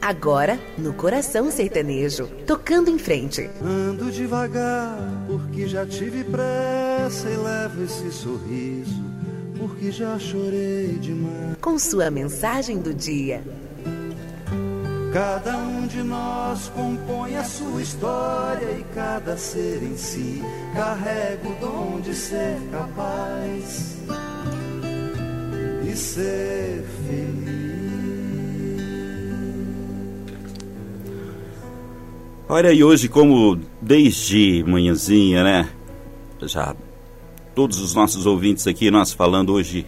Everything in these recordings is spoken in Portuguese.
Agora, no coração sertanejo, tocando em frente. Ando devagar, porque já tive pressa e levo esse sorriso, porque já chorei demais. Com sua mensagem do dia. Cada um de nós compõe a sua história e cada ser em si carrega o dom de ser capaz e ser Olha, e hoje, como desde manhãzinha, né? Já todos os nossos ouvintes aqui, nós falando hoje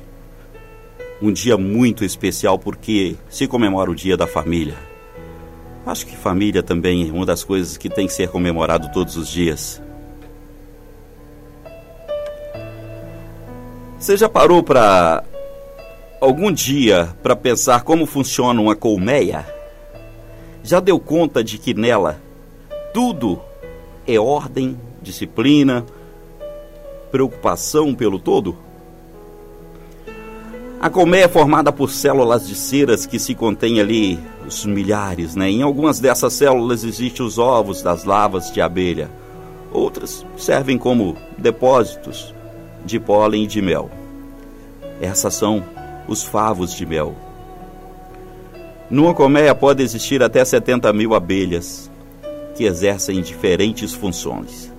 um dia muito especial porque se comemora o Dia da Família. Acho que família também é uma das coisas que tem que ser comemorado todos os dias. Você já parou para algum dia para pensar como funciona uma colmeia? Já deu conta de que nela tudo é ordem, disciplina, preocupação pelo todo? A colmeia é formada por células de ceras que se contém ali os milhares, né? Em algumas dessas células existem os ovos das lavas de abelha. Outras servem como depósitos de pólen e de mel. Essas são os favos de mel. Numa colmeia pode existir até 70 mil abelhas, que exercem diferentes funções.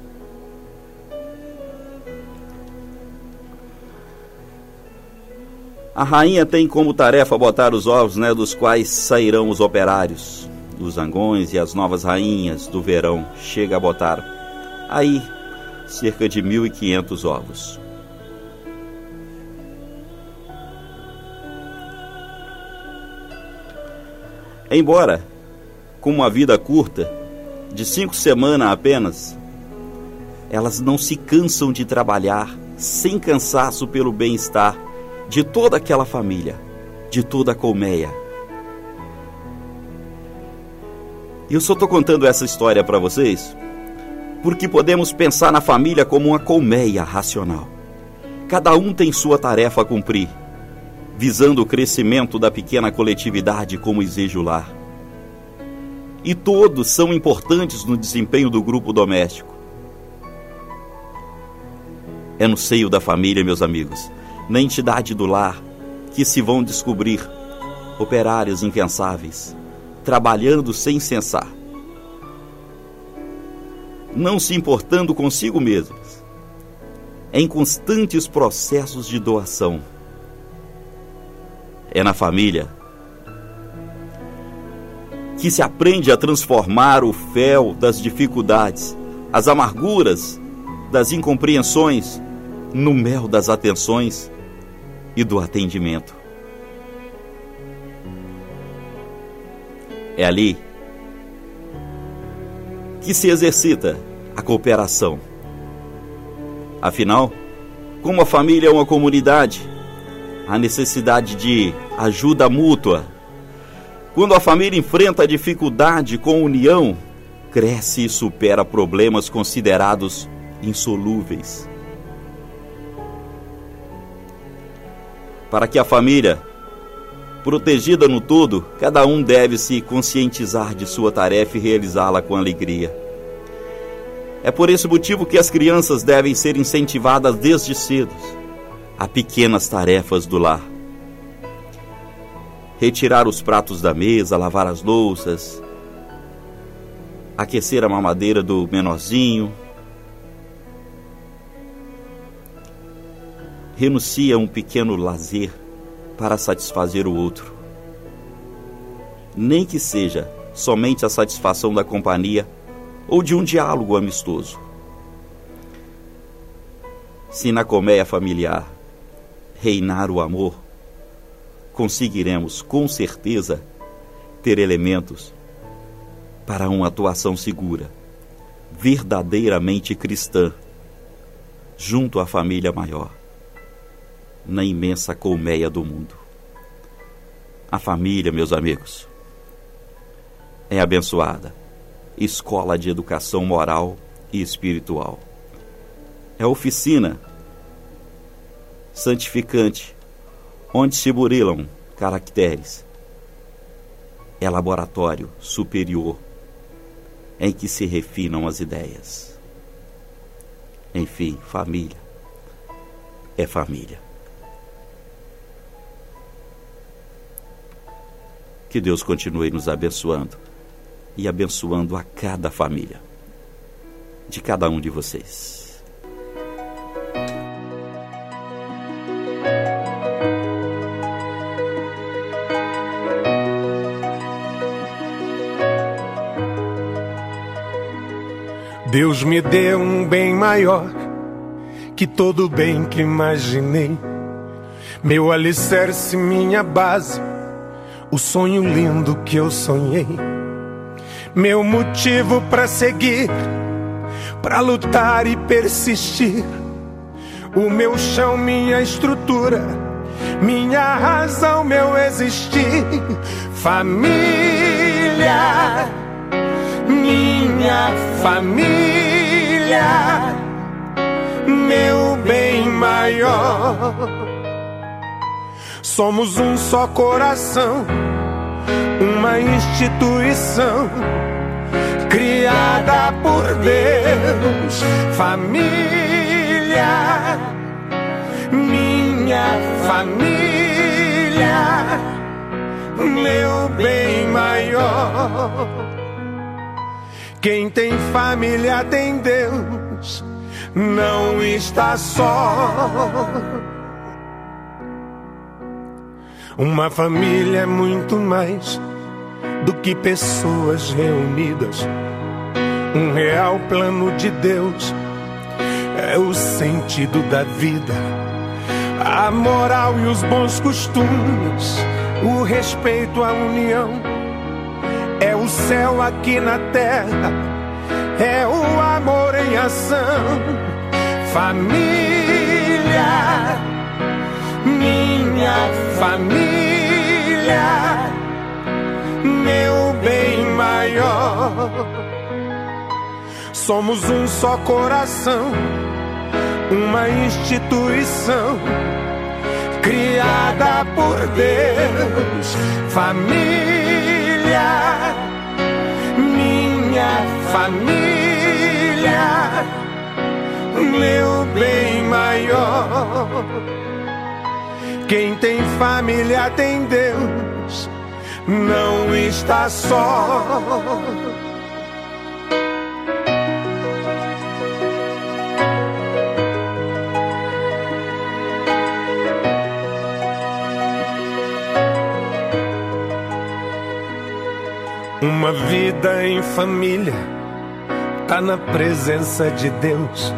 A rainha tem como tarefa botar os ovos, né, dos quais sairão os operários, os zangões e as novas rainhas do verão. Chega a botar aí cerca de 1.500 ovos. Embora com uma vida curta, de cinco semanas apenas, elas não se cansam de trabalhar sem cansaço pelo bem-estar de toda aquela família, de toda a colmeia. E eu só estou contando essa história para vocês porque podemos pensar na família como uma colmeia racional. Cada um tem sua tarefa a cumprir, visando o crescimento da pequena coletividade como exige o lar e todos são importantes no desempenho do grupo doméstico. É no seio da família, meus amigos, na entidade do lar, que se vão descobrir operários incansáveis, trabalhando sem cessar, não se importando consigo mesmos, em constantes processos de doação. É na família que se aprende a transformar o fel das dificuldades, as amarguras das incompreensões, no mel das atenções e do atendimento. É ali que se exercita a cooperação. Afinal, como a família é uma comunidade, a necessidade de ajuda mútua quando a família enfrenta dificuldade com união, cresce e supera problemas considerados insolúveis. Para que a família, protegida no todo, cada um deve se conscientizar de sua tarefa e realizá-la com alegria. É por esse motivo que as crianças devem ser incentivadas desde cedo a pequenas tarefas do lar retirar os pratos da mesa, lavar as louças, aquecer a mamadeira do menorzinho. Renuncia a um pequeno lazer para satisfazer o outro. Nem que seja somente a satisfação da companhia ou de um diálogo amistoso. Se na colmeia familiar reinar o amor, conseguiremos com certeza ter elementos para uma atuação segura, verdadeiramente cristã, junto à família maior, na imensa colmeia do mundo. A família, meus amigos, é abençoada, escola de educação moral e espiritual. É oficina santificante onde se burilam caracteres é laboratório superior em que se refinam as ideias. Enfim, família é família. Que Deus continue nos abençoando e abençoando a cada família, de cada um de vocês. Deus me deu um bem maior que todo bem que imaginei. Meu alicerce, minha base, o sonho lindo que eu sonhei. Meu motivo para seguir, para lutar e persistir. O meu chão, minha estrutura, minha razão, meu existir. Família minha família, meu bem maior. Somos um só coração, uma instituição criada por Deus, família, minha família, meu bem maior. Quem tem família tem Deus, não está só. Uma família é muito mais do que pessoas reunidas. Um real plano de Deus é o sentido da vida, a moral e os bons costumes, o respeito à união o céu aqui na terra, é o amor em ação. Família, minha família, meu bem maior. Somos um só coração, uma instituição criada por Deus. Família minha família, meu bem maior. Quem tem família tem Deus, não está só. Uma vida em família tá na presença de Deus.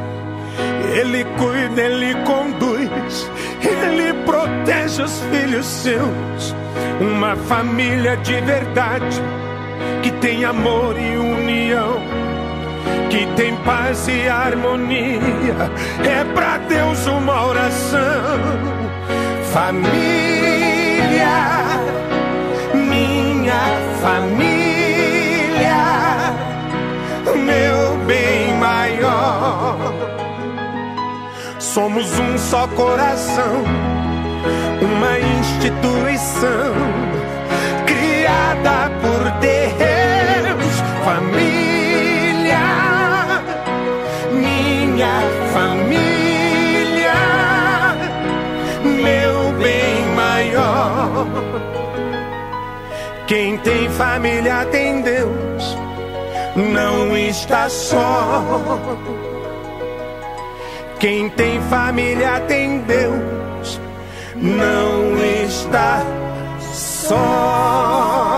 Ele cuida, ele conduz, ele protege os filhos seus. Uma família de verdade que tem amor e união, que tem paz e harmonia. É para Deus uma oração. Família, Somos um só coração, uma instituição criada por Deus, família, minha família, meu bem maior. Quem tem família tem Deus não está só. Quem tem família tem Deus, não está só.